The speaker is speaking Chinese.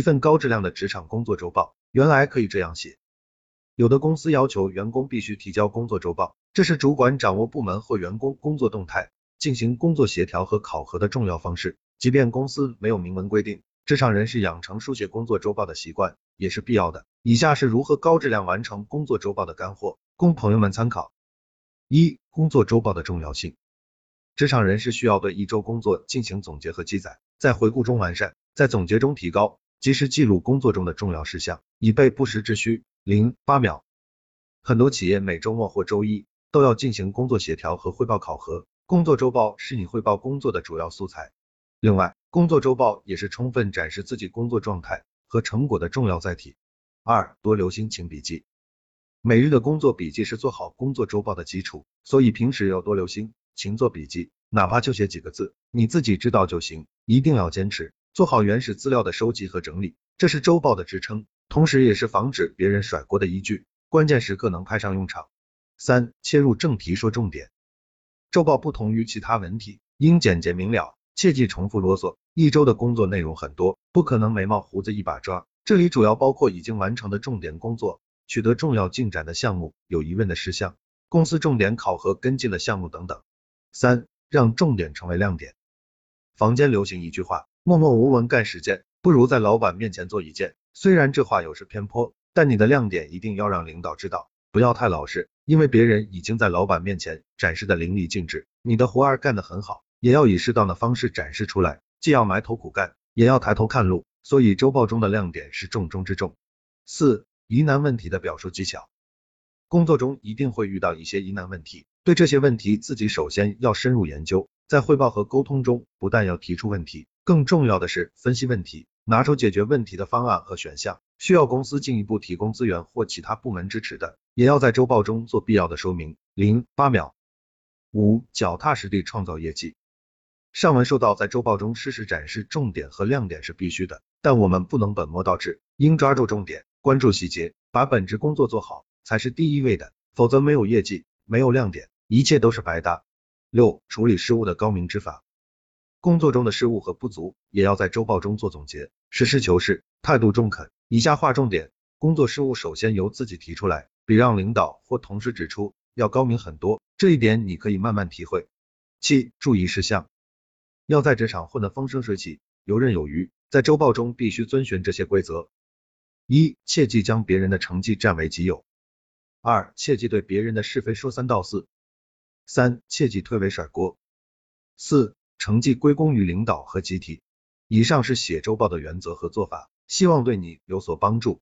一份高质量的职场工作周报，原来可以这样写。有的公司要求员工必须提交工作周报，这是主管掌握部门或员工工作动态，进行工作协调和考核的重要方式。即便公司没有明文规定，职场人士养成书写工作周报的习惯也是必要的。以下是如何高质量完成工作周报的干货，供朋友们参考。一、工作周报的重要性。职场人士需要对一周工作进行总结和记载，在回顾中完善，在总结中提高。及时记录工作中的重要事项，以备不时之需。零八秒，很多企业每周末或周一都要进行工作协调和汇报考核，工作周报是你汇报工作的主要素材。另外，工作周报也是充分展示自己工作状态和成果的重要载体。二，多留心请笔记，每日的工作笔记是做好工作周报的基础，所以平时要多留心，勤做笔记，哪怕就写几个字，你自己知道就行，一定要坚持。做好原始资料的收集和整理，这是周报的支撑，同时也是防止别人甩锅的依据，关键时刻能派上用场。三、切入正题说重点。周报不同于其他文体，应简洁明了，切忌重复啰嗦。一周的工作内容很多，不可能眉毛胡子一把抓，这里主要包括已经完成的重点工作、取得重要进展的项目、有疑问的事项、公司重点考核跟进的项目等等。三、让重点成为亮点。坊间流行一句话。默默无闻干十件，不如在老板面前做一件。虽然这话有失偏颇，但你的亮点一定要让领导知道，不要太老实，因为别人已经在老板面前展示的淋漓尽致。你的活儿干得很好，也要以适当的方式展示出来，既要埋头苦干，也要抬头看路。所以周报中的亮点是重中之重。四、疑难问题的表述技巧。工作中一定会遇到一些疑难问题，对这些问题自己首先要深入研究，在汇报和沟通中不但要提出问题。更重要的是分析问题，拿出解决问题的方案和选项。需要公司进一步提供资源或其他部门支持的，也要在周报中做必要的说明。零八秒。五，脚踏实地创造业绩。上文说到，在周报中适时展示重点和亮点是必须的，但我们不能本末倒置，应抓住重点，关注细节，把本职工作做好才是第一位的，否则没有业绩，没有亮点，一切都是白搭。六，处理失误的高明之法。工作中的失误和不足，也要在周报中做总结，实事求是，态度中肯。以下划重点：工作失误首先由自己提出来，比让领导或同事指出要高明很多，这一点你可以慢慢体会。七、注意事项：要在职场混得风生水起、游刃有余，在周报中必须遵循这些规则：一、切忌将别人的成绩占为己有；二、切忌对别人的是非说三道四；三、切忌推诿甩锅；四。成绩归功于领导和集体。以上是写周报的原则和做法，希望对你有所帮助。